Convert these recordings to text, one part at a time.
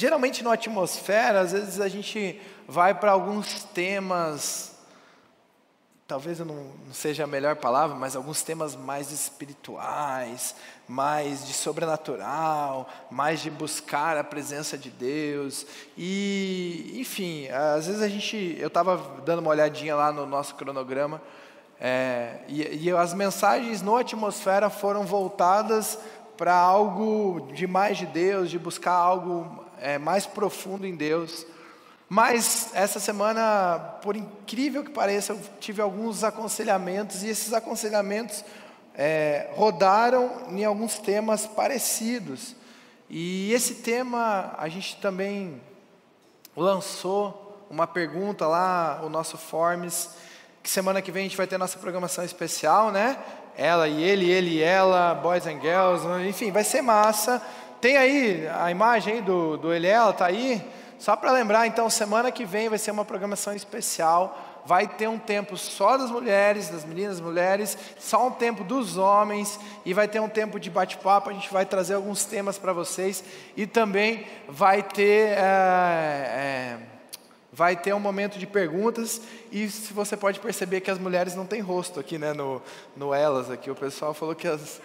geralmente na atmosfera, às vezes a gente vai para alguns temas, talvez eu não, não, seja a melhor palavra, mas alguns temas mais espirituais, mais de sobrenatural, mais de buscar a presença de Deus. E, enfim, às vezes a gente, eu estava dando uma olhadinha lá no nosso cronograma, é, e, e as mensagens no atmosfera foram voltadas para algo de mais de Deus, de buscar algo é, mais profundo em Deus. Mas essa semana, por incrível que pareça, eu tive alguns aconselhamentos e esses aconselhamentos é, rodaram em alguns temas parecidos. E esse tema a gente também lançou uma pergunta lá, o nosso Forms, que semana que vem a gente vai ter nossa programação especial, né? Ela e ele, ele e ela, Boys and Girls, enfim, vai ser massa. Tem aí a imagem aí do, do ele e ela, tá aí? Só para lembrar, então, semana que vem vai ser uma programação especial. Vai ter um tempo só das mulheres, das meninas, mulheres, só um tempo dos homens, e vai ter um tempo de bate-papo. A gente vai trazer alguns temas para vocês, e também vai ter. É, é, vai ter um momento de perguntas e se você pode perceber que as mulheres não têm rosto aqui, né, no, no elas aqui. O pessoal falou que as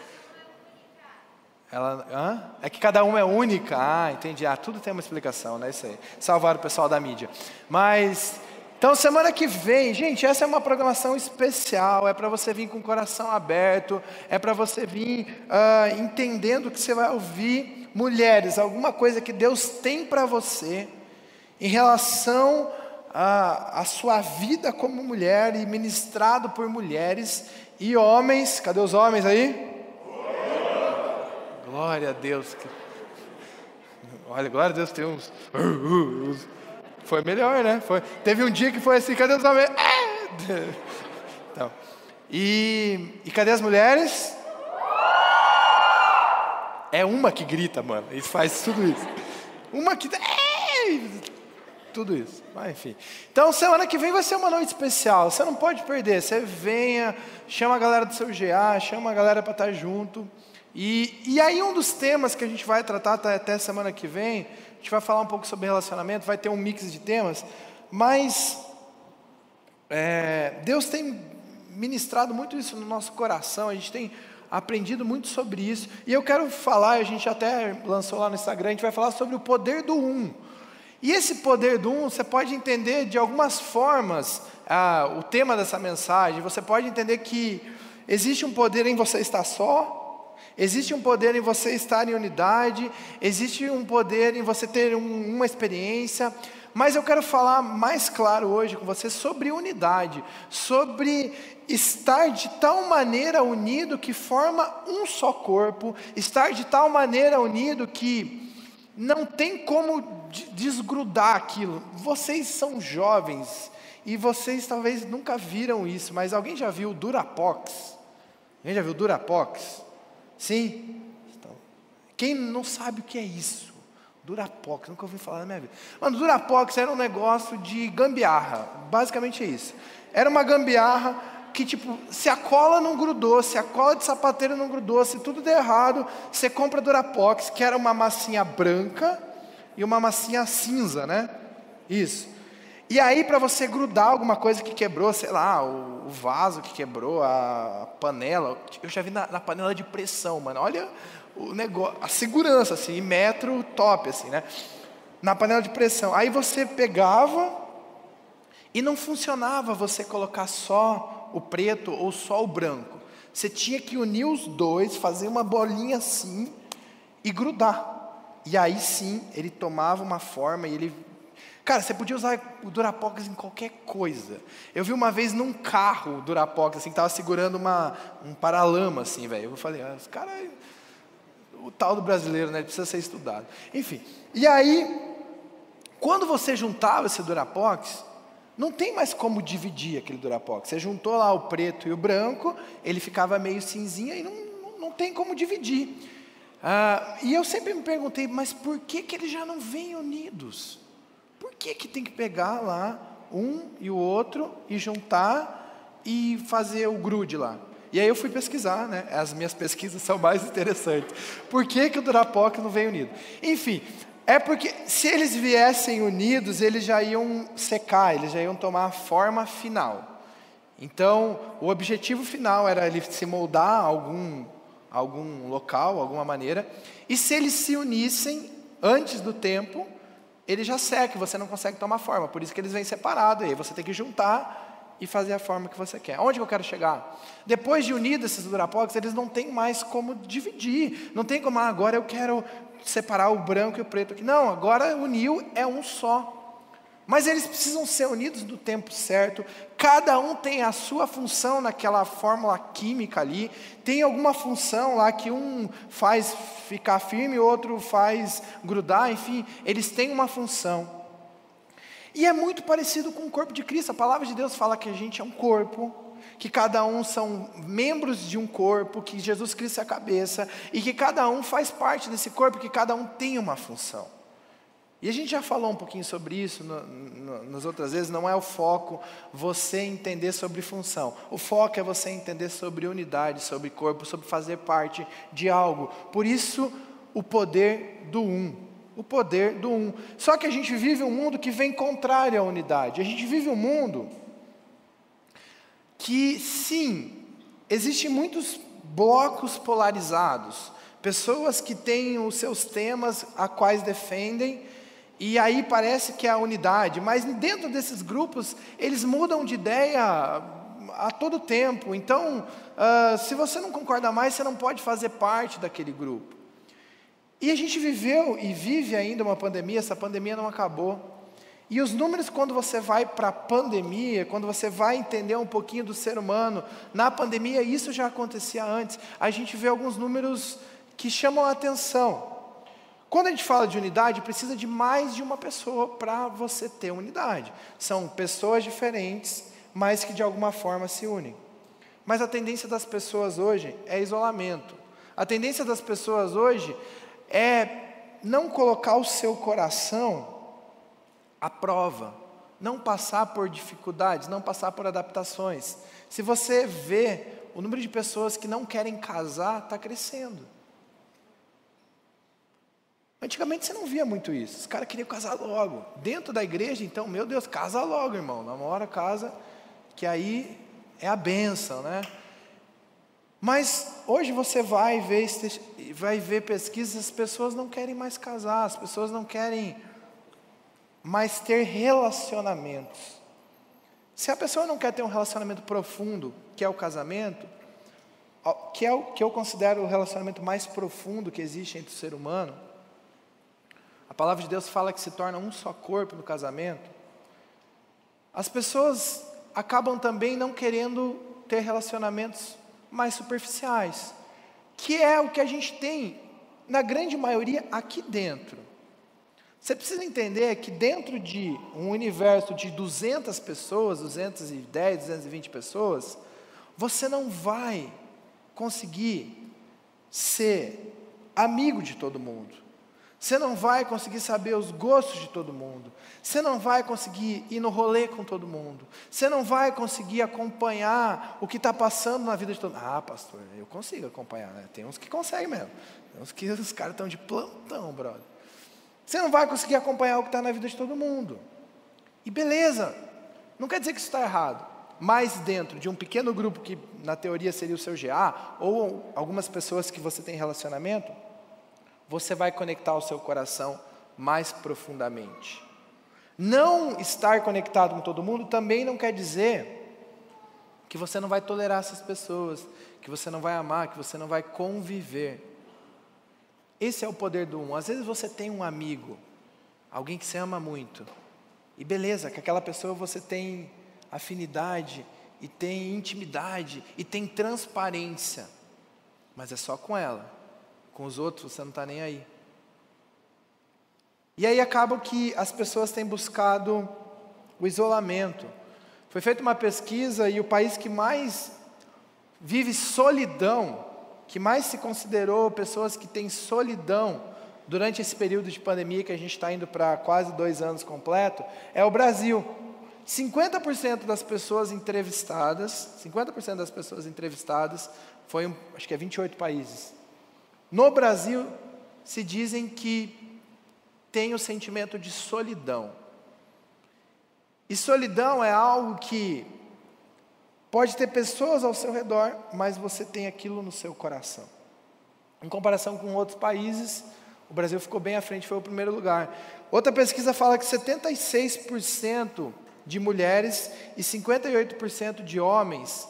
ela, hã? É que cada uma é única. Ah, entendi. Ah, tudo tem uma explicação, né? Isso aí. Salvar o pessoal da mídia. Mas então, semana que vem, gente, essa é uma programação especial. É para você vir com o coração aberto. É para você vir uh, entendendo que você vai ouvir mulheres, alguma coisa que Deus tem para você em relação à sua vida como mulher e ministrado por mulheres e homens. Cadê os homens aí? Glória a Deus. Olha, glória a Deus, tem uns. Foi melhor, né? Foi... Teve um dia que foi assim, cadê os homens? Então, e, e cadê as mulheres? É uma que grita, mano. E faz tudo isso. Uma que tudo isso. Mas enfim. Então, semana que vem vai ser uma noite especial. Você não pode perder. Você venha, chama a galera do seu GA, chama a galera para estar junto. E, e aí, um dos temas que a gente vai tratar até, até semana que vem, a gente vai falar um pouco sobre relacionamento, vai ter um mix de temas, mas é, Deus tem ministrado muito isso no nosso coração, a gente tem aprendido muito sobre isso, e eu quero falar, a gente até lançou lá no Instagram, a gente vai falar sobre o poder do um. E esse poder do um, você pode entender de algumas formas ah, o tema dessa mensagem. Você pode entender que existe um poder em você estar só, existe um poder em você estar em unidade, existe um poder em você ter um, uma experiência. Mas eu quero falar mais claro hoje com você sobre unidade, sobre estar de tal maneira unido que forma um só corpo, estar de tal maneira unido que não tem como desgrudar aquilo. Vocês são jovens e vocês talvez nunca viram isso, mas alguém já viu Durapox? Alguém já viu Durapox? Sim? Então, quem não sabe o que é isso? Durapox, nunca ouvi falar na minha vida. Mano, Durapox era um negócio de gambiarra, basicamente é isso. Era uma gambiarra que tipo, se a cola não grudou, se a cola de sapateiro não grudou, se tudo der errado, você compra Durapox, que era uma massinha branca e uma massinha cinza, né? Isso. E aí, para você grudar alguma coisa que quebrou, sei lá, o, vaso que quebrou, a panela, eu já vi na, na panela de pressão, mano. Olha o negócio, a segurança, assim, metro top, assim, né? Na panela de pressão. Aí você pegava e não funcionava você colocar só o preto ou só o branco. Você tinha que unir os dois, fazer uma bolinha assim e grudar. E aí sim, ele tomava uma forma e ele. Cara, você podia usar o Durapox em qualquer coisa. Eu vi uma vez num carro o Durapox, assim, que estava segurando uma, um paralama, assim, velho. Eu falei, ah, cara. É o tal do brasileiro, né? Precisa ser estudado. Enfim. E aí, quando você juntava esse Durapox, não tem mais como dividir aquele Durapox. Você juntou lá o preto e o branco, ele ficava meio cinzinha e não, não tem como dividir. Ah, e eu sempre me perguntei, mas por que, que eles já não vêm unidos? Por que, que tem que pegar lá um e o outro e juntar e fazer o grude lá? E aí eu fui pesquisar, né? As minhas pesquisas são mais interessantes. Por que, que o Durapox não vem unido? Enfim, É porque se eles viessem unidos, eles já iam secar, eles já iam tomar a forma final. Então, o objetivo final era ele se moldar a algum, algum local, alguma maneira. E se eles se unissem antes do tempo, ele já seca, você não consegue tomar forma. Por isso que eles vêm separados, aí você tem que juntar e fazer a forma que você quer. Onde que eu quero chegar? Depois de unidos esses durapox, eles não têm mais como dividir. Não tem como, ah, agora eu quero separar o branco e o preto. Não, agora uniu é um só. Mas eles precisam ser unidos no tempo certo. Cada um tem a sua função naquela fórmula química ali. Tem alguma função lá que um faz ficar firme, outro faz grudar, enfim, eles têm uma função. E é muito parecido com o corpo de Cristo. A palavra de Deus fala que a gente é um corpo que cada um são membros de um corpo, que Jesus Cristo é a cabeça, e que cada um faz parte desse corpo, que cada um tem uma função. E a gente já falou um pouquinho sobre isso no, no, nas outras vezes, não é o foco você entender sobre função. O foco é você entender sobre unidade, sobre corpo, sobre fazer parte de algo. Por isso, o poder do um. O poder do um. Só que a gente vive um mundo que vem contrário à unidade. A gente vive um mundo que sim, existem muitos blocos polarizados, pessoas que têm os seus temas a quais defendem, e aí parece que é a unidade, mas dentro desses grupos eles mudam de ideia a todo tempo. Então, uh, se você não concorda mais, você não pode fazer parte daquele grupo. E a gente viveu e vive ainda uma pandemia, essa pandemia não acabou. E os números, quando você vai para a pandemia, quando você vai entender um pouquinho do ser humano, na pandemia, isso já acontecia antes, a gente vê alguns números que chamam a atenção. Quando a gente fala de unidade, precisa de mais de uma pessoa para você ter unidade. São pessoas diferentes, mas que de alguma forma se unem. Mas a tendência das pessoas hoje é isolamento. A tendência das pessoas hoje é não colocar o seu coração a prova, não passar por dificuldades, não passar por adaptações. Se você vê o número de pessoas que não querem casar está crescendo. Antigamente você não via muito isso. Os caras queriam casar logo. Dentro da igreja, então, meu Deus, casa logo, irmão. Namora, casa, que aí é a benção, né? Mas hoje você vai ver, vai ver pesquisas, as pessoas não querem mais casar, as pessoas não querem mas ter relacionamentos. Se a pessoa não quer ter um relacionamento profundo, que é o casamento, que é o que eu considero o relacionamento mais profundo que existe entre o ser humano, a palavra de Deus fala que se torna um só corpo no casamento. As pessoas acabam também não querendo ter relacionamentos mais superficiais, que é o que a gente tem na grande maioria aqui dentro. Você precisa entender que dentro de um universo de 200 pessoas, 210, 220 pessoas, você não vai conseguir ser amigo de todo mundo. Você não vai conseguir saber os gostos de todo mundo. Você não vai conseguir ir no rolê com todo mundo. Você não vai conseguir acompanhar o que está passando na vida de todo mundo. Ah, pastor, eu consigo acompanhar, né? Tem uns que conseguem mesmo. Tem uns que os caras estão de plantão, brother. Você não vai conseguir acompanhar o que está na vida de todo mundo. E beleza, não quer dizer que isso está errado. Mas dentro de um pequeno grupo que na teoria seria o seu GA, ou algumas pessoas que você tem relacionamento, você vai conectar o seu coração mais profundamente. Não estar conectado com todo mundo também não quer dizer que você não vai tolerar essas pessoas, que você não vai amar, que você não vai conviver. Esse é o poder do um. Às vezes você tem um amigo, alguém que você ama muito, e beleza, que aquela pessoa você tem afinidade, e tem intimidade, e tem transparência, mas é só com ela. Com os outros você não está nem aí. E aí acaba que as pessoas têm buscado o isolamento. Foi feita uma pesquisa e o país que mais vive solidão que mais se considerou pessoas que têm solidão durante esse período de pandemia que a gente está indo para quase dois anos completo, é o Brasil. 50% das pessoas entrevistadas, 50% das pessoas entrevistadas, foi, acho que é 28 países. No Brasil, se dizem que tem o sentimento de solidão. E solidão é algo que pode ter pessoas ao seu redor, mas você tem aquilo no seu coração. Em comparação com outros países, o Brasil ficou bem à frente, foi o primeiro lugar. Outra pesquisa fala que 76% de mulheres e 58% de homens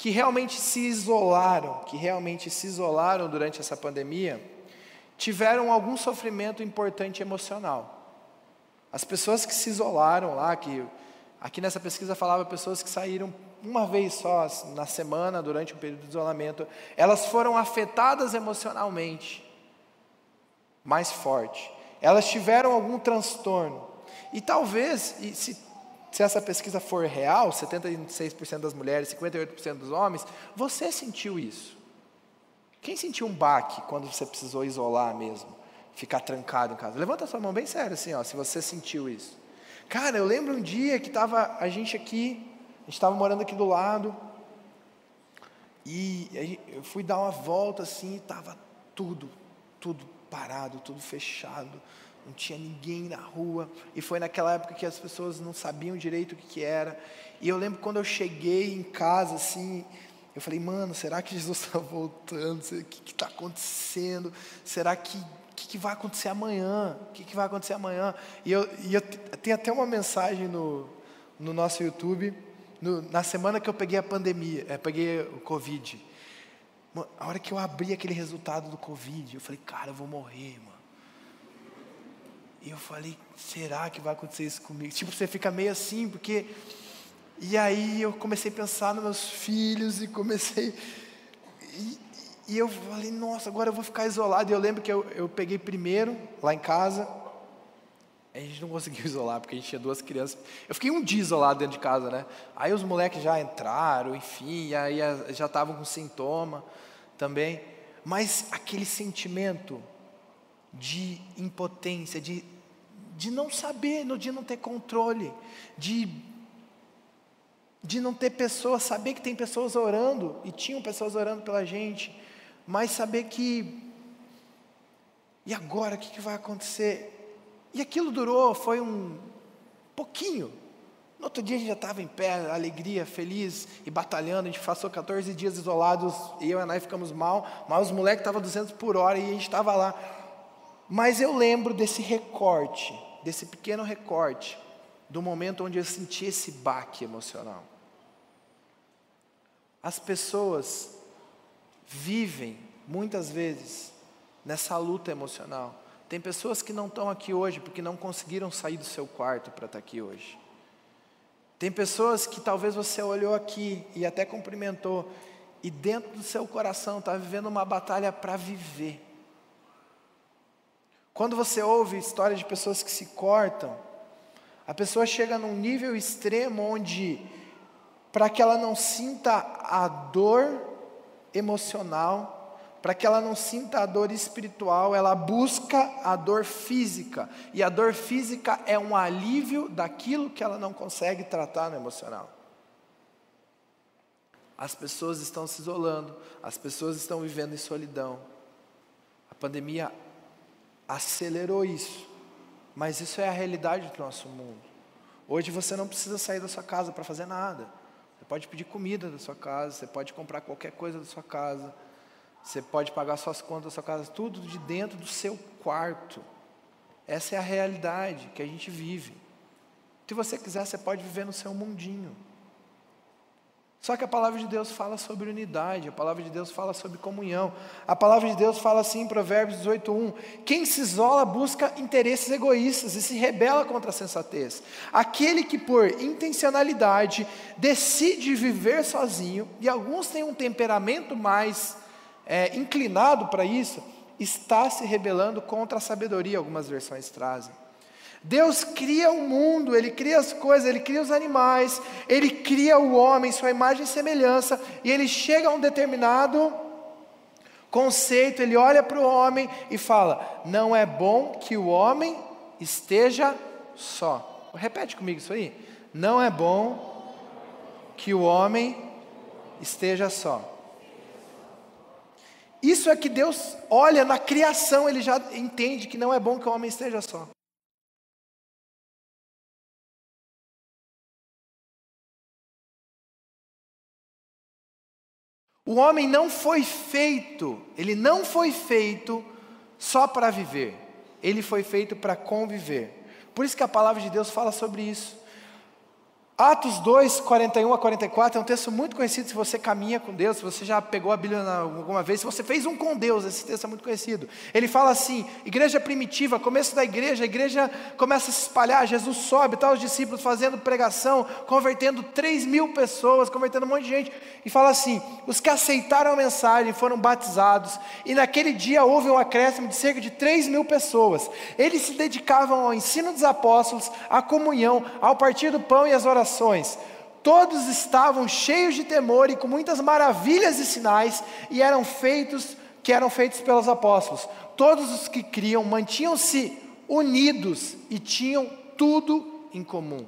que realmente se isolaram, que realmente se isolaram durante essa pandemia, tiveram algum sofrimento importante emocional. As pessoas que se isolaram lá, que aqui nessa pesquisa falava pessoas que saíram uma vez só na semana durante um período de isolamento, elas foram afetadas emocionalmente mais forte. Elas tiveram algum transtorno. E talvez, e se, se essa pesquisa for real, 76% das mulheres, 58% dos homens, você sentiu isso. Quem sentiu um baque quando você precisou isolar mesmo? Ficar trancado em casa? Levanta a sua mão bem sério assim, ó, se você sentiu isso. Cara, eu lembro um dia que estava a gente aqui, a gente estava morando aqui do lado, e eu fui dar uma volta assim, e estava tudo, tudo parado, tudo fechado, não tinha ninguém na rua. E foi naquela época que as pessoas não sabiam direito o que, que era. E eu lembro quando eu cheguei em casa, assim, eu falei, mano, será que Jesus está voltando? O que está acontecendo? Será que o que, que, vai acontecer amanhã? O que, que, vai acontecer amanhã? E eu, e eu tenho até uma mensagem no, no nosso YouTube, no, na semana que eu peguei a pandemia, é, peguei o Covid. A hora que eu abri aquele resultado do Covid, eu falei, cara, eu vou morrer, mano. E eu falei, será que vai acontecer isso comigo? Tipo, você fica meio assim, porque. E aí eu comecei a pensar nos meus filhos e comecei. E, e eu falei, nossa, agora eu vou ficar isolado. E eu lembro que eu, eu peguei primeiro, lá em casa. A gente não conseguiu isolar, porque a gente tinha duas crianças. Eu fiquei um dia isolado dentro de casa, né? Aí os moleques já entraram, enfim, aí já estavam com sintoma também, mas aquele sentimento de impotência, de, de não saber, de não ter controle, de, de não ter pessoas, saber que tem pessoas orando, e tinham pessoas orando pela gente, mas saber que, e agora, o que, que vai acontecer? E aquilo durou, foi um pouquinho, no outro dia a gente já estava em pé, alegria, feliz e batalhando. A gente passou 14 dias isolados eu e a Nai ficamos mal, mas os moleques estavam 200 por hora e a gente estava lá. Mas eu lembro desse recorte, desse pequeno recorte, do momento onde eu senti esse baque emocional. As pessoas vivem, muitas vezes, nessa luta emocional. Tem pessoas que não estão aqui hoje porque não conseguiram sair do seu quarto para estar aqui hoje. Tem pessoas que talvez você olhou aqui e até cumprimentou, e dentro do seu coração está vivendo uma batalha para viver. Quando você ouve histórias de pessoas que se cortam, a pessoa chega num nível extremo onde, para que ela não sinta a dor emocional, para que ela não sinta a dor espiritual, ela busca a dor física. E a dor física é um alívio daquilo que ela não consegue tratar no emocional. As pessoas estão se isolando, as pessoas estão vivendo em solidão. A pandemia acelerou isso, mas isso é a realidade do nosso mundo. Hoje você não precisa sair da sua casa para fazer nada. Você pode pedir comida da sua casa, você pode comprar qualquer coisa da sua casa. Você pode pagar suas contas da sua casa, tudo de dentro do seu quarto. Essa é a realidade que a gente vive. Se você quiser, você pode viver no seu mundinho. Só que a palavra de Deus fala sobre unidade, a palavra de Deus fala sobre comunhão. A palavra de Deus fala assim em Provérbios 18:1: Quem se isola busca interesses egoístas e se rebela contra a sensatez. Aquele que por intencionalidade decide viver sozinho, e alguns têm um temperamento mais é, inclinado para isso, está se rebelando contra a sabedoria, algumas versões trazem. Deus cria o mundo, Ele cria as coisas, Ele cria os animais, Ele cria o homem, sua imagem e semelhança, e Ele chega a um determinado conceito, Ele olha para o homem e fala: Não é bom que o homem esteja só. Repete comigo isso aí. Não é bom que o homem esteja só. Isso é que Deus olha na criação, ele já entende que não é bom que o homem esteja só. O homem não foi feito, ele não foi feito só para viver, ele foi feito para conviver. Por isso que a palavra de Deus fala sobre isso. Atos 2, 41 a 44 é um texto muito conhecido se você caminha com Deus, se você já pegou a Bíblia alguma vez, se você fez um com Deus, esse texto é muito conhecido. Ele fala assim: igreja primitiva, começo da igreja, a igreja começa a se espalhar, Jesus sobe, tá os discípulos fazendo pregação, convertendo 3 mil pessoas, convertendo um monte de gente, e fala assim: os que aceitaram a mensagem foram batizados, e naquele dia houve um acréscimo de cerca de 3 mil pessoas. Eles se dedicavam ao ensino dos apóstolos, à comunhão, ao partir do pão e às orações todos estavam cheios de temor e com muitas maravilhas e sinais, e eram feitos que eram feitos pelos apóstolos. Todos os que criam mantinham-se unidos e tinham tudo em comum.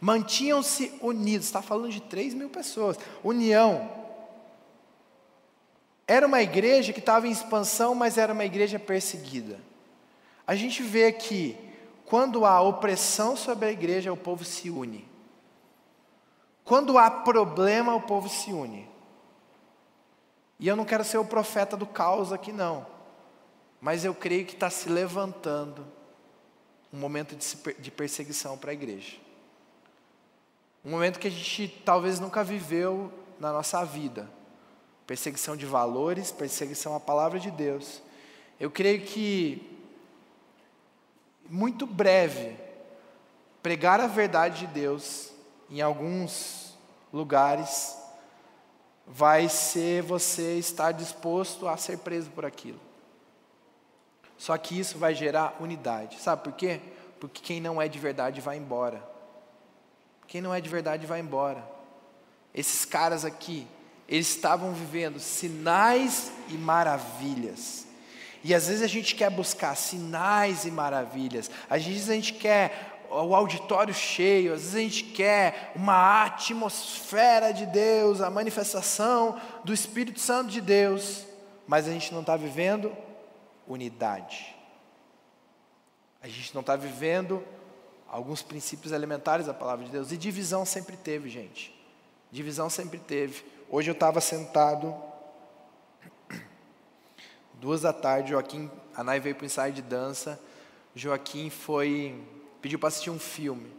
Mantinham-se unidos, está falando de 3 mil pessoas. União. Era uma igreja que estava em expansão, mas era uma igreja perseguida. A gente vê que quando há opressão sobre a igreja, o povo se une. Quando há problema, o povo se une. E eu não quero ser o profeta do caos aqui, não. Mas eu creio que está se levantando um momento de perseguição para a igreja. Um momento que a gente talvez nunca viveu na nossa vida. Perseguição de valores, perseguição à palavra de Deus. Eu creio que muito breve, pregar a verdade de Deus em alguns lugares vai ser você estar disposto a ser preso por aquilo. Só que isso vai gerar unidade. Sabe por quê? Porque quem não é de verdade vai embora. Quem não é de verdade vai embora. Esses caras aqui, eles estavam vivendo sinais e maravilhas. E às vezes a gente quer buscar sinais e maravilhas, às vezes a gente quer o auditório cheio, às vezes a gente quer uma atmosfera de Deus, a manifestação do Espírito Santo de Deus, mas a gente não está vivendo unidade. A gente não está vivendo alguns princípios elementares da palavra de Deus. E divisão sempre teve, gente. Divisão sempre teve. Hoje eu estava sentado Duas da tarde, Joaquim, a Nai veio para o ensaio de dança. Joaquim foi, pediu para assistir um filme.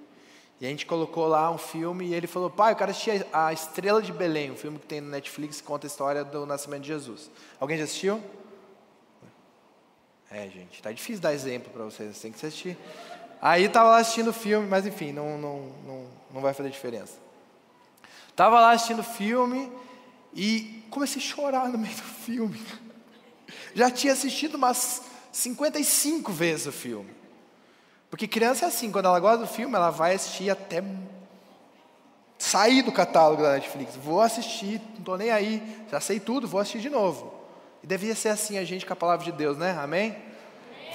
E a gente colocou lá um filme e ele falou: Pai, eu quero assistir A Estrela de Belém, um filme que tem no Netflix que conta a história do nascimento de Jesus. Alguém já assistiu? É, gente, tá difícil dar exemplo para vocês, tem que assistir. Aí estava lá assistindo o filme, mas enfim, não, não, não, não vai fazer diferença. Estava lá assistindo o filme e comecei a chorar no meio do filme. Já tinha assistido umas 55 vezes o filme. Porque criança é assim, quando ela gosta do filme, ela vai assistir até sair do catálogo da Netflix. Vou assistir, não estou nem aí, já sei tudo, vou assistir de novo. E devia ser assim a gente com a palavra de Deus, né? Amém? Amém.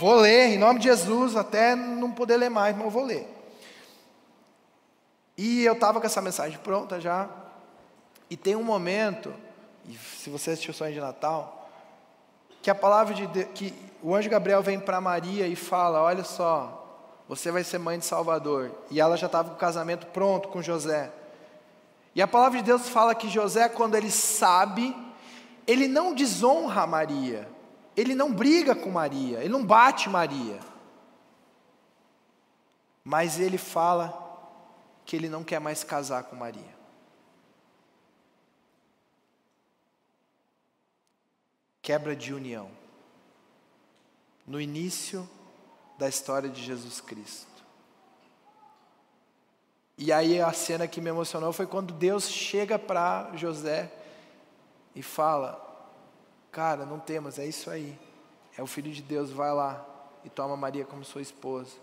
Vou ler, em nome de Jesus, até não poder ler mais, mas eu vou ler. E eu estava com essa mensagem pronta já. E tem um momento, e se você assistiu o sonho de Natal, que a palavra de Deus, que o anjo Gabriel vem para Maria e fala: Olha só, você vai ser mãe de Salvador. E ela já estava com o casamento pronto com José. E a palavra de Deus fala que José, quando ele sabe, ele não desonra Maria, ele não briga com Maria, ele não bate Maria. Mas ele fala que ele não quer mais casar com Maria. Quebra de união. No início da história de Jesus Cristo. E aí a cena que me emocionou foi quando Deus chega para José e fala: Cara, não temas, é isso aí. É o filho de Deus, vai lá e toma Maria como sua esposa.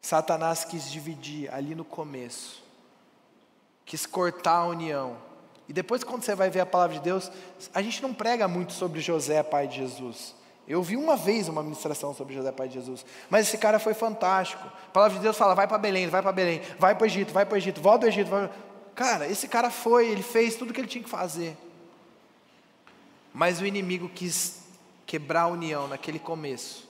Satanás quis dividir ali no começo, quis cortar a união e depois, quando você vai ver a palavra de Deus, a gente não prega muito sobre José, pai de Jesus. Eu vi uma vez uma ministração sobre José, pai de Jesus. Mas esse cara foi fantástico. A palavra de Deus fala: vai para Belém, vai para Belém, vai para o Egito, vai para o Egito, volta do Egito. Vai... Cara, esse cara foi, ele fez tudo o que ele tinha que fazer. Mas o inimigo quis quebrar a união naquele começo.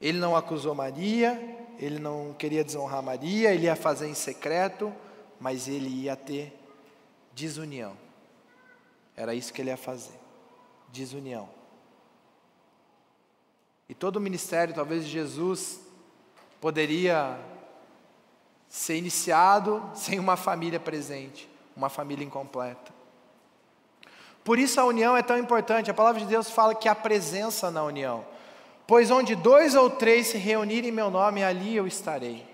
Ele não acusou Maria, ele não queria desonrar Maria, ele ia fazer em secreto, mas ele ia ter desunião. Era isso que ele ia fazer. Desunião. E todo o ministério, talvez, de Jesus poderia ser iniciado sem uma família presente, uma família incompleta. Por isso a união é tão importante. A palavra de Deus fala que há presença na união. Pois onde dois ou três se reunirem em meu nome, ali eu estarei.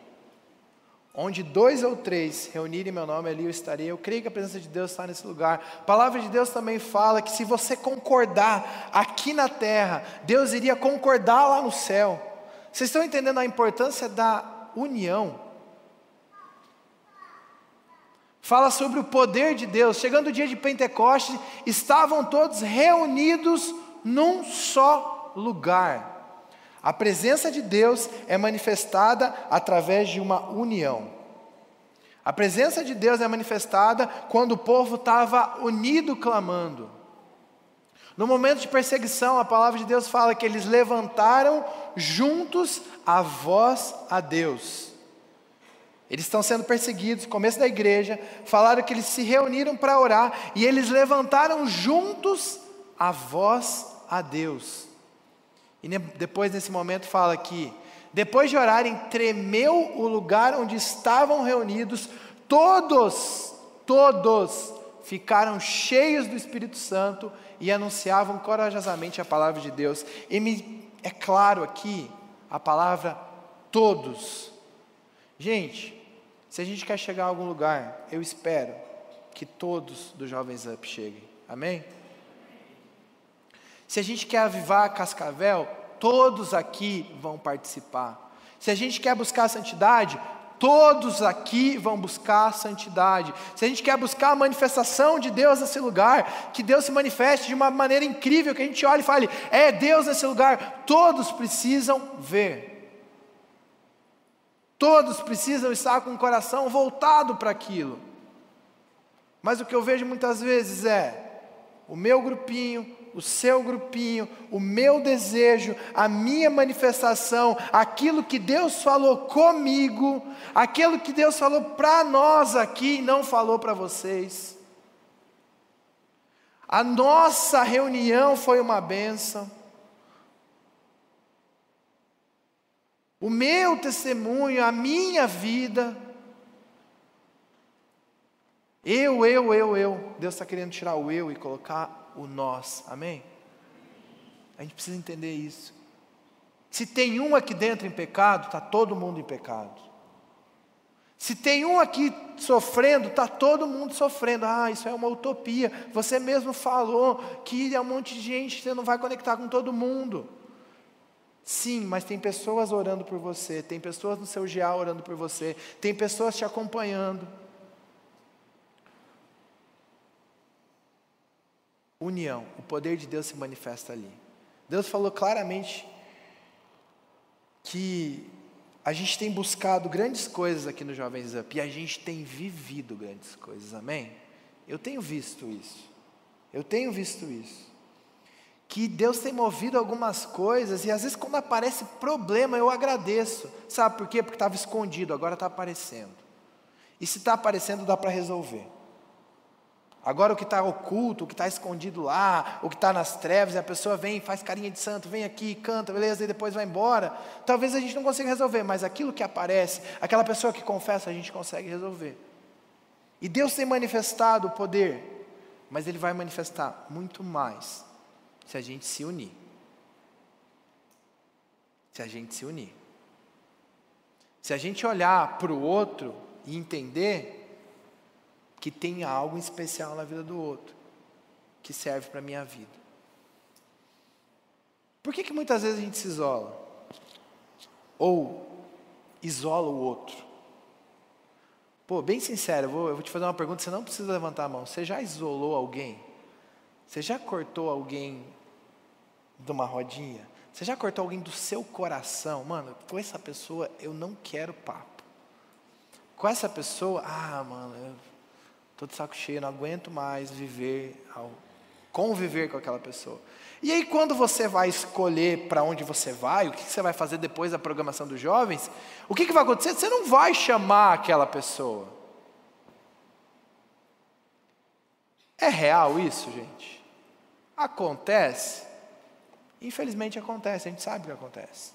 Onde dois ou três reunirem meu nome, ali eu estarei. Eu creio que a presença de Deus está nesse lugar. A palavra de Deus também fala que se você concordar aqui na terra, Deus iria concordar lá no céu. Vocês estão entendendo a importância da união? Fala sobre o poder de Deus. Chegando o dia de Pentecostes, estavam todos reunidos num só lugar. A presença de Deus é manifestada através de uma união. A presença de Deus é manifestada quando o povo estava unido clamando. No momento de perseguição, a palavra de Deus fala que eles levantaram juntos a voz a Deus. Eles estão sendo perseguidos, começo da igreja, falaram que eles se reuniram para orar e eles levantaram juntos a voz a Deus. E depois nesse momento fala que, depois de orarem, tremeu o lugar onde estavam reunidos, todos, todos ficaram cheios do Espírito Santo e anunciavam corajosamente a palavra de Deus. E me, é claro aqui a palavra todos. Gente, se a gente quer chegar a algum lugar, eu espero que todos dos Jovens Up cheguem. Amém? Se a gente quer avivar Cascavel, todos aqui vão participar. Se a gente quer buscar a santidade, todos aqui vão buscar a santidade. Se a gente quer buscar a manifestação de Deus nesse lugar, que Deus se manifeste de uma maneira incrível, que a gente olhe e fale, é Deus nesse lugar, todos precisam ver. Todos precisam estar com o coração voltado para aquilo. Mas o que eu vejo muitas vezes é o meu grupinho, o seu grupinho, o meu desejo, a minha manifestação, aquilo que Deus falou comigo, aquilo que Deus falou para nós aqui e não falou para vocês. A nossa reunião foi uma benção. O meu testemunho, a minha vida. Eu, eu, eu, eu. Deus está querendo tirar o eu e colocar o nós. Amém? A gente precisa entender isso. Se tem um aqui dentro em pecado, está todo mundo em pecado. Se tem um aqui sofrendo, está todo mundo sofrendo. Ah, isso é uma utopia. Você mesmo falou que é um monte de gente, você não vai conectar com todo mundo. Sim, mas tem pessoas orando por você, tem pessoas no seu GA orando por você, tem pessoas te acompanhando. União. O poder de Deus se manifesta ali. Deus falou claramente que a gente tem buscado grandes coisas aqui no Jovens Up e a gente tem vivido grandes coisas, amém? Eu tenho visto isso. Eu tenho visto isso. Que Deus tem movido algumas coisas e às vezes quando aparece problema eu agradeço. Sabe por quê? Porque estava escondido, agora está aparecendo. E se está aparecendo, dá para resolver. Agora o que está oculto, o que está escondido lá, o que está nas trevas, a pessoa vem, faz carinha de santo, vem aqui, canta, beleza, e depois vai embora. Talvez a gente não consiga resolver, mas aquilo que aparece, aquela pessoa que confessa, a gente consegue resolver. E Deus tem manifestado o poder, mas Ele vai manifestar muito mais se a gente se unir. Se a gente se unir. Se a gente olhar para o outro e entender que tem algo especial na vida do outro, que serve para a minha vida. Por que, que muitas vezes a gente se isola? Ou isola o outro? Pô, bem sincero, eu vou, eu vou te fazer uma pergunta, você não precisa levantar a mão. Você já isolou alguém? Você já cortou alguém de uma rodinha? Você já cortou alguém do seu coração? Mano, com essa pessoa eu não quero papo. Com essa pessoa, ah, mano, eu Estou de saco cheio, não aguento mais viver, conviver com aquela pessoa. E aí, quando você vai escolher para onde você vai, o que você vai fazer depois da programação dos jovens, o que, que vai acontecer? Você não vai chamar aquela pessoa. É real isso, gente? Acontece? Infelizmente acontece, a gente sabe que acontece.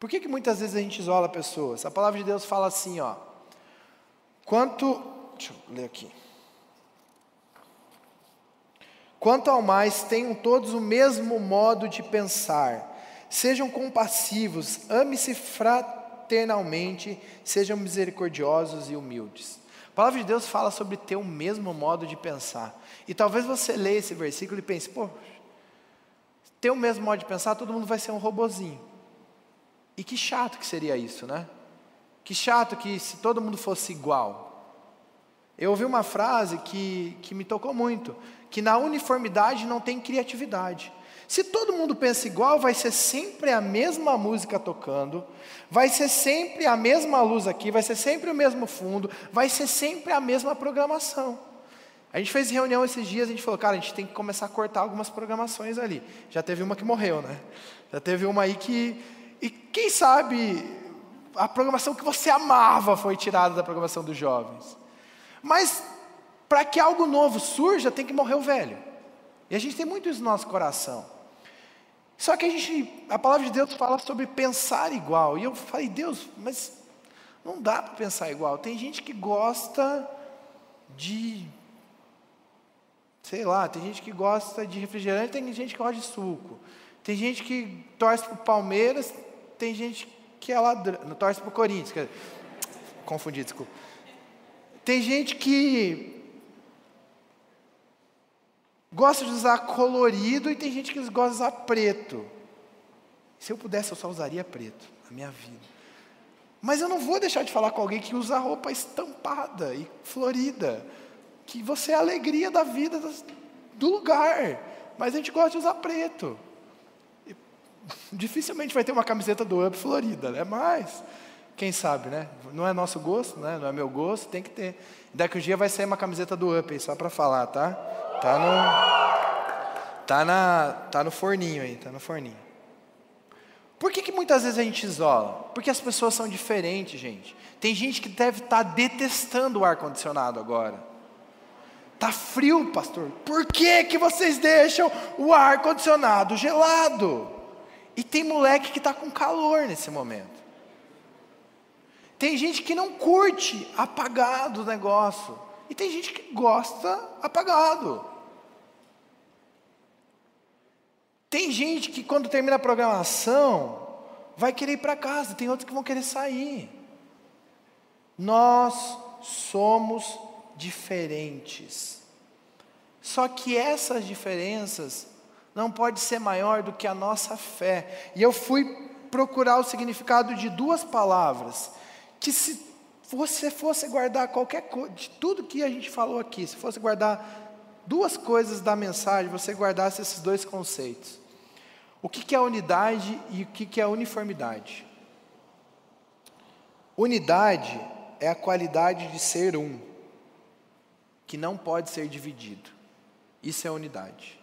Por que, que muitas vezes a gente isola pessoas? A palavra de Deus fala assim, ó. Quanto. Deixa eu ler aqui. Quanto ao mais, tenham todos o mesmo modo de pensar. Sejam compassivos, ame-se fraternalmente, sejam misericordiosos e humildes. A palavra de Deus fala sobre ter o mesmo modo de pensar. E talvez você leia esse versículo e pense, pô, ter o mesmo modo de pensar, todo mundo vai ser um robozinho. E que chato que seria isso, né? Que chato que se todo mundo fosse igual. Eu ouvi uma frase que, que me tocou muito, que na uniformidade não tem criatividade. Se todo mundo pensa igual, vai ser sempre a mesma música tocando, vai ser sempre a mesma luz aqui, vai ser sempre o mesmo fundo, vai ser sempre a mesma programação. A gente fez reunião esses dias, a gente falou, cara, a gente tem que começar a cortar algumas programações ali. Já teve uma que morreu, né? Já teve uma aí que. E quem sabe a programação que você amava foi tirada da programação dos jovens. Mas para que algo novo surja, tem que morrer o velho. E a gente tem muito isso no nosso coração. Só que a gente, a palavra de Deus fala sobre pensar igual. E eu falei, Deus, mas não dá para pensar igual. Tem gente que gosta de sei lá, tem gente que gosta de refrigerante, tem gente que gosta de suco. Tem gente que torce para o Palmeiras, tem gente que é ladrão, torce para o Corinthians. Que, confundi, desculpa. Tem gente que gosta de usar colorido e tem gente que gosta de usar preto. Se eu pudesse, eu só usaria preto na minha vida. Mas eu não vou deixar de falar com alguém que usa roupa estampada e florida que você é a alegria da vida do lugar. Mas a gente gosta de usar preto. Dificilmente vai ter uma camiseta do Up florida, né? Mas, quem sabe, né? Não é nosso gosto, né? Não é meu gosto, tem que ter. Daqui um dia vai sair uma camiseta do Up aí, só para falar, tá? Tá no. Tá, na, tá no forninho aí, tá no forninho. Por que, que muitas vezes a gente isola? Porque as pessoas são diferentes, gente. Tem gente que deve estar tá detestando o ar-condicionado agora. Está frio, pastor. Por que, que vocês deixam o ar condicionado gelado? E tem moleque que está com calor nesse momento. Tem gente que não curte apagado o negócio. E tem gente que gosta apagado. Tem gente que quando termina a programação vai querer ir para casa, tem outros que vão querer sair. Nós somos diferentes. Só que essas diferenças não pode ser maior do que a nossa fé. E eu fui procurar o significado de duas palavras que se você fosse guardar qualquer coisa, de tudo que a gente falou aqui, se fosse guardar duas coisas da mensagem, você guardasse esses dois conceitos. O que, que é unidade e o que, que é uniformidade? Unidade é a qualidade de ser um que não pode ser dividido. Isso é unidade.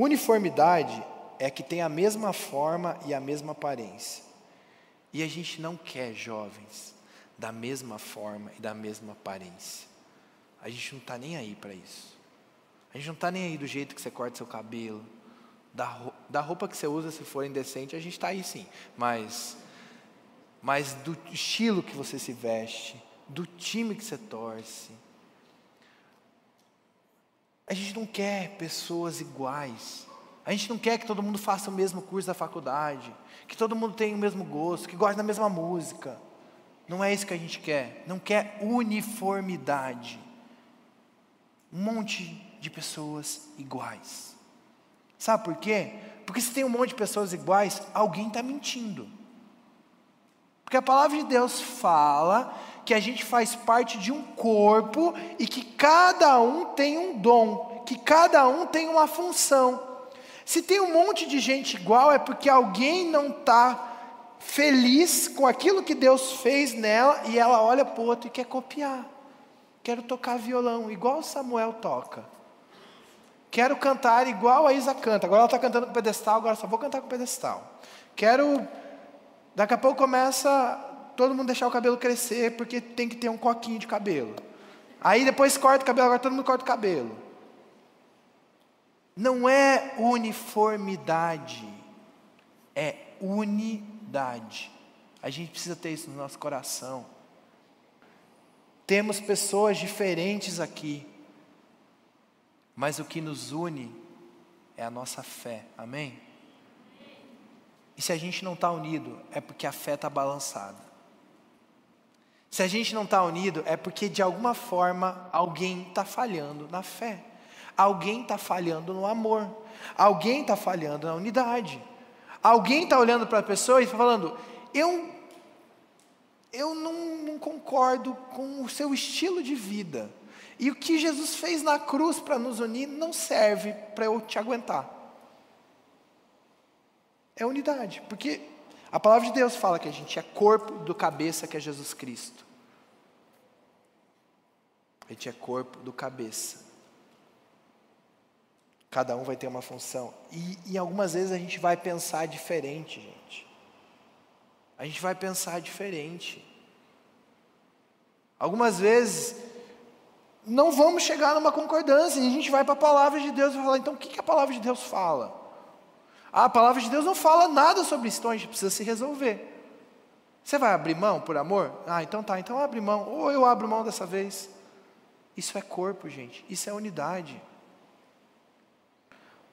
Uniformidade é que tem a mesma forma e a mesma aparência. E a gente não quer jovens da mesma forma e da mesma aparência. A gente não está nem aí para isso. A gente não está nem aí do jeito que você corta seu cabelo, da, roupa que você usa se for indecente, a gente está aí sim. Mas, mas do estilo que você se veste, do time que você torce. A gente não quer pessoas iguais. A gente não quer que todo mundo faça o mesmo curso da faculdade, que todo mundo tenha o mesmo gosto, que goste da mesma música. Não é isso que a gente quer. Não quer uniformidade. Um monte de pessoas iguais. Sabe por quê? Porque se tem um monte de pessoas iguais, alguém está mentindo. Porque a palavra de Deus fala que a gente faz parte de um corpo e que cada um tem um dom, que cada um tem uma função. Se tem um monte de gente igual, é porque alguém não está feliz com aquilo que Deus fez nela e ela olha para o outro e quer copiar. Quero tocar violão, igual Samuel toca. Quero cantar igual a Isa canta. Agora ela está cantando com pedestal, agora só vou cantar com pedestal. Quero Daqui a pouco começa todo mundo deixar o cabelo crescer porque tem que ter um coquinho de cabelo. Aí depois corta o cabelo, agora todo mundo corta o cabelo. Não é uniformidade, é unidade. A gente precisa ter isso no nosso coração. Temos pessoas diferentes aqui, mas o que nos une é a nossa fé, amém? E se a gente não está unido, é porque a fé está balançada. Se a gente não está unido, é porque de alguma forma alguém está falhando na fé, alguém está falhando no amor, alguém está falhando na unidade, alguém está olhando para a pessoa e falando: eu, eu não, não concordo com o seu estilo de vida, e o que Jesus fez na cruz para nos unir não serve para eu te aguentar. É unidade, porque a palavra de Deus fala que a gente é corpo do cabeça que é Jesus Cristo. A gente é corpo do cabeça. Cada um vai ter uma função. E, e algumas vezes a gente vai pensar diferente, gente. A gente vai pensar diferente. Algumas vezes não vamos chegar numa concordância, e a gente vai para a palavra de Deus e falar, então o que, que a palavra de Deus fala? A palavra de Deus não fala nada sobre isso, então a gente precisa se resolver. Você vai abrir mão por amor? Ah, então tá, então abre mão. Ou eu abro mão dessa vez. Isso é corpo, gente. Isso é unidade.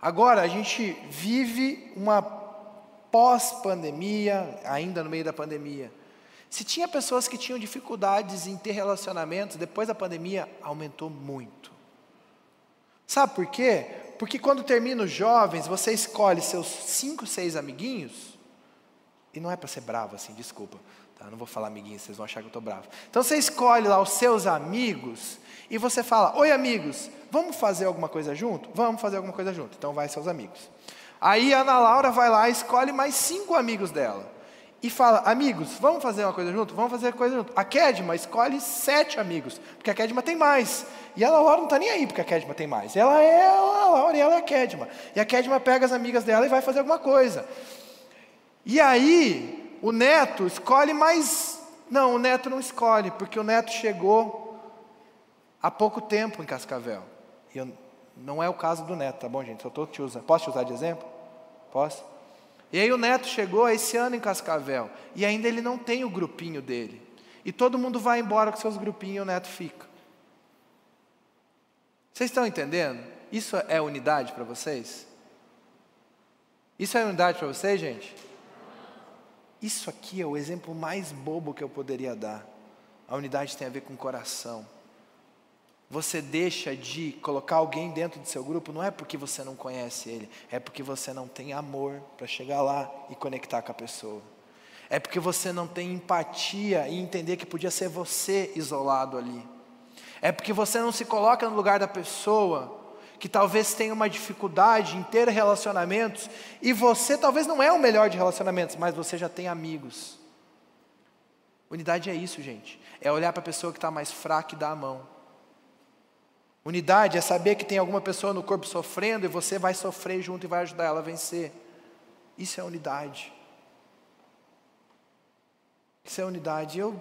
Agora, a gente vive uma pós-pandemia, ainda no meio da pandemia. Se tinha pessoas que tinham dificuldades em ter relacionamentos, depois da pandemia aumentou muito. Sabe por quê? Porque quando termina os jovens, você escolhe seus cinco, seis amiguinhos, e não é para ser bravo assim, desculpa, tá? não vou falar amiguinhos, vocês vão achar que eu estou bravo. Então você escolhe lá os seus amigos, e você fala: Oi, amigos, vamos fazer alguma coisa junto? Vamos fazer alguma coisa junto. Então vai seus amigos. Aí a Ana Laura vai lá e escolhe mais cinco amigos dela. E fala, amigos, vamos fazer uma coisa junto? Vamos fazer coisa junto. A Kedma escolhe sete amigos, porque a Kedma tem mais. E a Laura não está nem aí porque a Kedma tem mais. Ela é a Laura e ela é a Kedma. E a Kedma pega as amigas dela e vai fazer alguma coisa. E aí, o neto escolhe mais. Não, o neto não escolhe, porque o neto chegou há pouco tempo em Cascavel. E eu, não é o caso do neto, tá bom, gente? Só estou te usando. Posso te usar de exemplo? Posso? E aí o neto chegou esse ano em Cascavel. E ainda ele não tem o grupinho dele. E todo mundo vai embora com seus grupinhos e o neto fica. Vocês estão entendendo? Isso é unidade para vocês? Isso é unidade para vocês, gente? Isso aqui é o exemplo mais bobo que eu poderia dar. A unidade tem a ver com coração. Você deixa de colocar alguém dentro do seu grupo não é porque você não conhece ele, é porque você não tem amor para chegar lá e conectar com a pessoa. É porque você não tem empatia e entender que podia ser você isolado ali. É porque você não se coloca no lugar da pessoa que talvez tenha uma dificuldade em ter relacionamentos e você talvez não é o melhor de relacionamentos, mas você já tem amigos. Unidade é isso, gente. É olhar para a pessoa que está mais fraca e dar a mão. Unidade é saber que tem alguma pessoa no corpo sofrendo e você vai sofrer junto e vai ajudar ela a vencer. Isso é unidade. Isso é unidade. Eu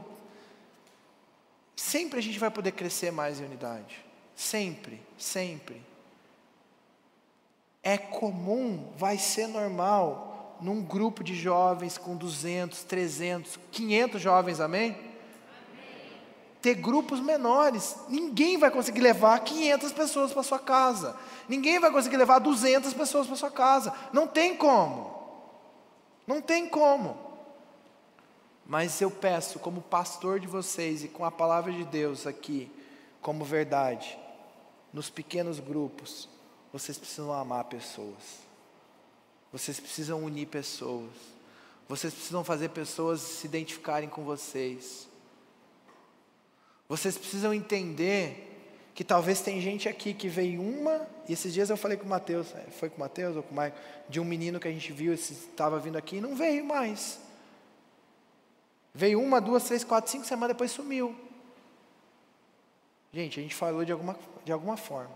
Sempre a gente vai poder crescer mais em unidade. Sempre, sempre. É comum, vai ser normal, num grupo de jovens com 200, 300, 500 jovens, amém? Ter grupos menores. Ninguém vai conseguir levar 500 pessoas para sua casa. Ninguém vai conseguir levar 200 pessoas para sua casa. Não tem como. Não tem como. Mas eu peço, como pastor de vocês e com a palavra de Deus aqui, como verdade, nos pequenos grupos, vocês precisam amar pessoas, vocês precisam unir pessoas, vocês precisam fazer pessoas se identificarem com vocês, vocês precisam entender que talvez tem gente aqui que veio uma, e esses dias eu falei com o Mateus, é, foi com o Mateus ou com o Maicon, de um menino que a gente viu, estava vindo aqui e não veio mais. Veio uma, duas, três, quatro, cinco semanas depois sumiu. Gente, a gente falou de alguma, de alguma forma.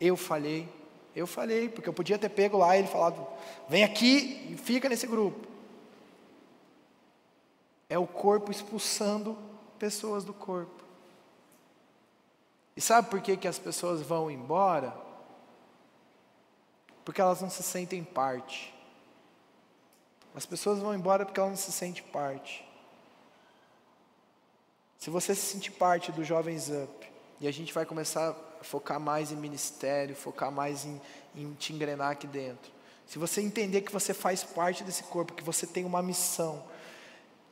Eu falhei, eu falhei, porque eu podia ter pego lá e ele falado, vem aqui e fica nesse grupo. É o corpo expulsando pessoas do corpo. E sabe por que, que as pessoas vão embora? Porque elas não se sentem parte. As pessoas vão embora porque elas não se sentem parte. Se você se sentir parte do Jovens Up, e a gente vai começar a focar mais em ministério, focar mais em, em te engrenar aqui dentro. Se você entender que você faz parte desse corpo, que você tem uma missão,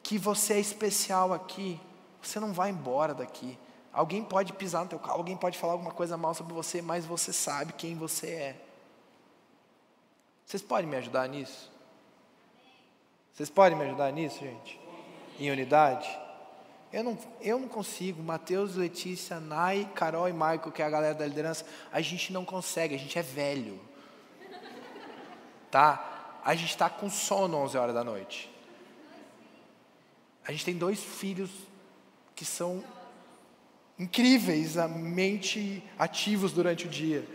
que você é especial aqui, você não vai embora daqui. Alguém pode pisar no teu carro, alguém pode falar alguma coisa mal sobre você, mas você sabe quem você é. Vocês podem me ajudar nisso? Vocês podem me ajudar nisso, gente? Em unidade? Eu não, eu não consigo. Mateus, Letícia, Nai, Carol e Michael, que é a galera da liderança, a gente não consegue, a gente é velho. Tá? A gente está com sono 11 horas da noite. A gente tem dois filhos que são incríveis, a mente ativos durante o dia.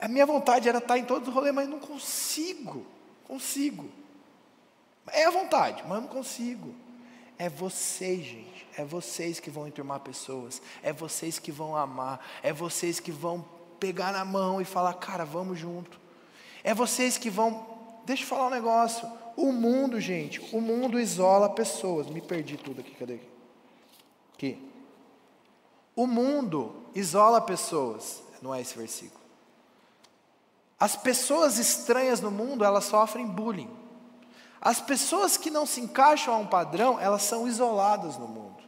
A minha vontade era estar em todos os rolês, mas não consigo. Consigo. É a vontade, mas não consigo. É vocês, gente. É vocês que vão enturmar pessoas. É vocês que vão amar. É vocês que vão pegar na mão e falar, cara, vamos junto. É vocês que vão. Deixa eu falar um negócio. O mundo, gente, o mundo isola pessoas. Me perdi tudo aqui, cadê? Aqui. O mundo isola pessoas. Não é esse versículo. As pessoas estranhas no mundo, elas sofrem bullying. As pessoas que não se encaixam a um padrão, elas são isoladas no mundo.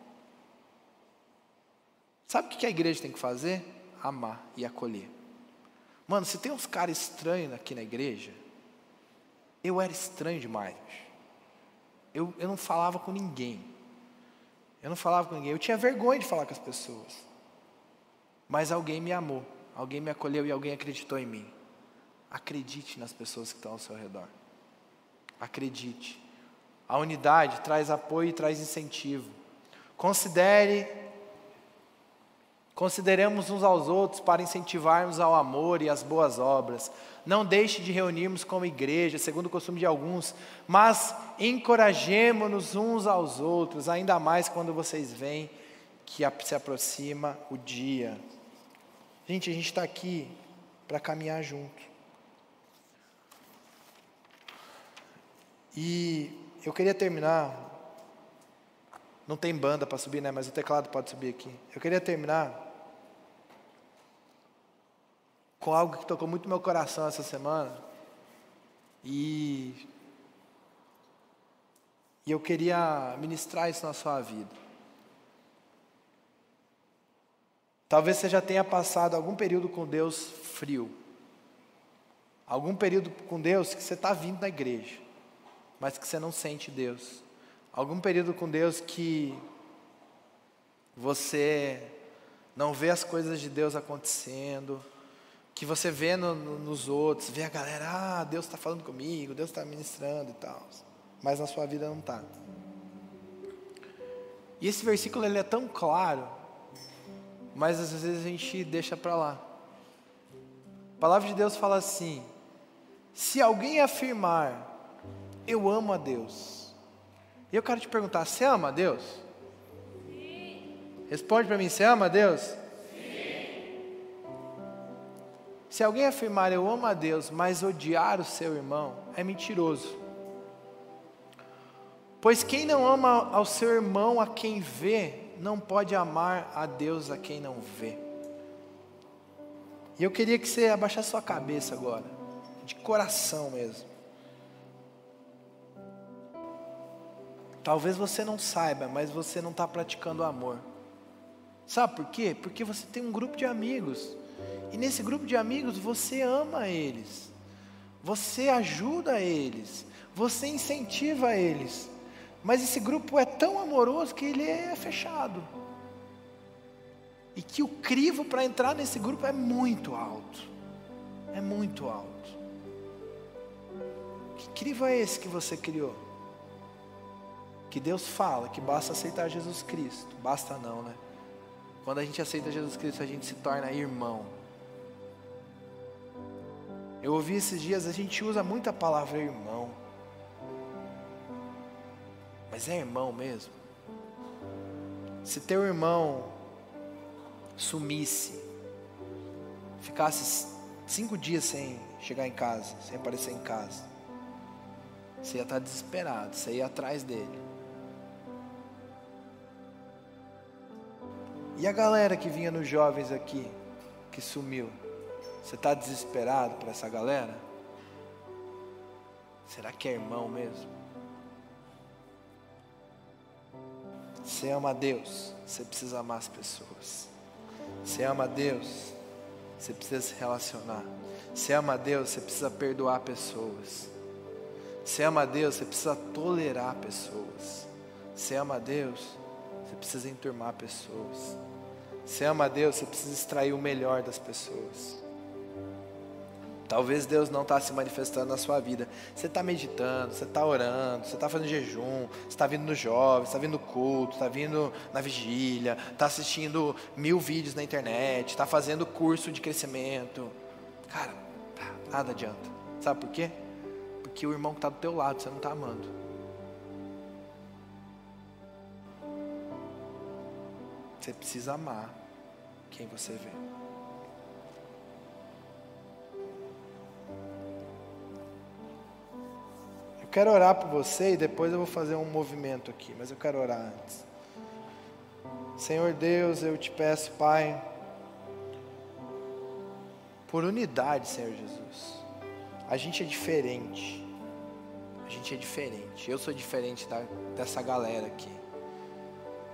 Sabe o que a igreja tem que fazer? Amar e acolher. Mano, se tem uns caras estranhos aqui na igreja, eu era estranho demais. Eu, eu não falava com ninguém. Eu não falava com ninguém. Eu tinha vergonha de falar com as pessoas. Mas alguém me amou, alguém me acolheu e alguém acreditou em mim. Acredite nas pessoas que estão ao seu redor. Acredite. A unidade traz apoio e traz incentivo. Considere Consideremos uns aos outros para incentivarmos ao amor e às boas obras. Não deixe de reunirmos como igreja, segundo o costume de alguns, mas encorajemos-nos uns aos outros, ainda mais quando vocês veem que se aproxima o dia. Gente, a gente está aqui para caminhar junto. E eu queria terminar. Não tem banda para subir, né? Mas o teclado pode subir aqui. Eu queria terminar com algo que tocou muito meu coração essa semana. E, e eu queria ministrar isso na sua vida. Talvez você já tenha passado algum período com Deus frio. Algum período com Deus que você está vindo na igreja, mas que você não sente Deus. Algum período com Deus que você não vê as coisas de Deus acontecendo que você vê no, no, nos outros, vê a galera, ah, Deus está falando comigo, Deus está ministrando e tal, mas na sua vida não está. E esse versículo ele é tão claro, mas às vezes a gente deixa para lá. A palavra de Deus fala assim: se alguém afirmar, eu amo a Deus, e eu quero te perguntar, você ama a Deus? Responde para mim, você ama a Deus? Se alguém afirmar eu amo a Deus, mas odiar o seu irmão, é mentiroso. Pois quem não ama ao seu irmão a quem vê, não pode amar a Deus a quem não vê. E eu queria que você abaixasse sua cabeça agora, de coração mesmo. Talvez você não saiba, mas você não está praticando amor. Sabe por quê? Porque você tem um grupo de amigos e nesse grupo de amigos você ama eles, você ajuda eles, você incentiva eles. Mas esse grupo é tão amoroso que ele é fechado. E que o crivo para entrar nesse grupo é muito alto. É muito alto. Que crivo é esse que você criou? Que Deus fala que basta aceitar Jesus Cristo. Basta não, né? Quando a gente aceita Jesus Cristo, a gente se torna irmão. Eu ouvi esses dias, a gente usa muito a palavra irmão. Mas é irmão mesmo? se teu irmão sumisse, ficasse cinco dias sem chegar em casa, sem aparecer em casa, você ia estar desesperado, você ia atrás dele. E a galera que vinha nos jovens aqui, que sumiu, você está desesperado por essa galera? Será que é irmão mesmo? Você ama Deus, você precisa amar as pessoas. Você ama Deus, você precisa se relacionar. Você ama Deus, você precisa perdoar pessoas. Você ama Deus, você precisa tolerar pessoas. Você ama Deus, você precisa enturmar pessoas. Você ama Deus, você precisa extrair o melhor das pessoas. Talvez Deus não está se manifestando na sua vida. Você está meditando, você está orando, você está fazendo jejum, você está vindo no jovem, está vindo no culto, está vindo na vigília, está assistindo mil vídeos na internet, está fazendo curso de crescimento. Cara, nada adianta. Sabe por quê? Porque o irmão que está do teu lado, você não está amando. Você precisa amar quem você vê. Quero orar por você e depois eu vou fazer um movimento aqui, mas eu quero orar antes. Senhor Deus, eu te peço, Pai, por unidade, Senhor Jesus. A gente é diferente. A gente é diferente. Eu sou diferente da, dessa galera aqui.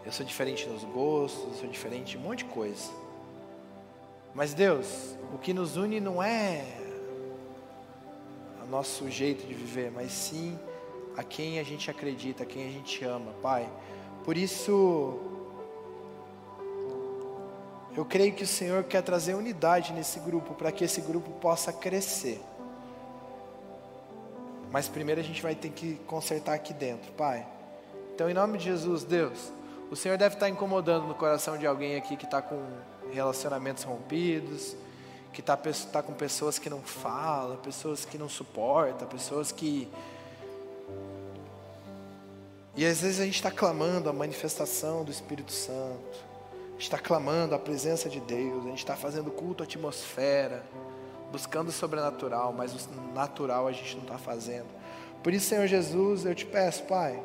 Eu sou diferente nos gostos, eu sou diferente de um monte de coisa. Mas Deus, o que nos une não é nosso jeito de viver, mas sim a quem a gente acredita, a quem a gente ama, Pai. Por isso, eu creio que o Senhor quer trazer unidade nesse grupo, para que esse grupo possa crescer. Mas primeiro a gente vai ter que consertar aqui dentro, Pai. Então, em nome de Jesus, Deus, o Senhor deve estar incomodando no coração de alguém aqui que está com relacionamentos rompidos, que está tá com pessoas que não falam, pessoas que não suportam, pessoas que. E às vezes a gente está clamando a manifestação do Espírito Santo, a gente está clamando a presença de Deus, a gente está fazendo culto à atmosfera, buscando o sobrenatural, mas o natural a gente não está fazendo. Por isso, Senhor Jesus, eu te peço, Pai,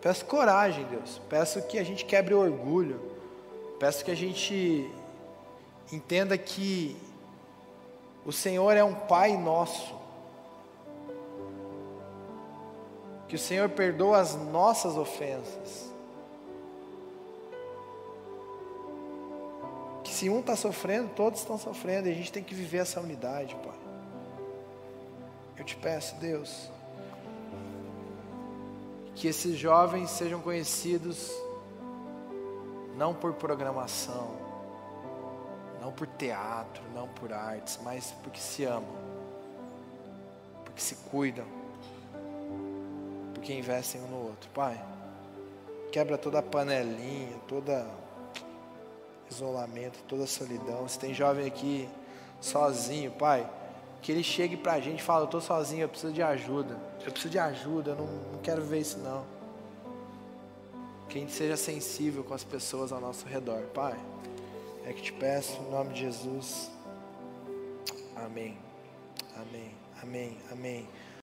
peço coragem, Deus, peço que a gente quebre o orgulho, peço que a gente entenda que o Senhor é um Pai nosso, que o Senhor perdoa as nossas ofensas. Que se um está sofrendo, todos estão sofrendo, e a gente tem que viver essa unidade, Pai. Eu te peço, Deus, que esses jovens sejam conhecidos não por programação, não por teatro, não por artes, mas porque se amam, porque se cuidam, porque investem um no outro. Pai, quebra toda a panelinha, toda isolamento, toda solidão. Se tem jovem aqui sozinho, Pai, que ele chegue pra gente e fale, eu tô sozinho, eu preciso de ajuda. Eu preciso de ajuda, eu não, não quero ver isso não. Que a gente seja sensível com as pessoas ao nosso redor, Pai. É que te peço, em nome de Jesus. Amém. Amém. Amém. Amém.